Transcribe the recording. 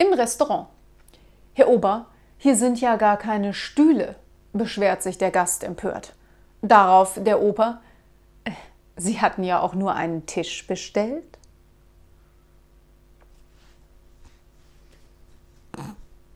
Im Restaurant. Herr Ober, hier sind ja gar keine Stühle, beschwert sich der Gast empört. Darauf der Oper, äh, Sie hatten ja auch nur einen Tisch bestellt.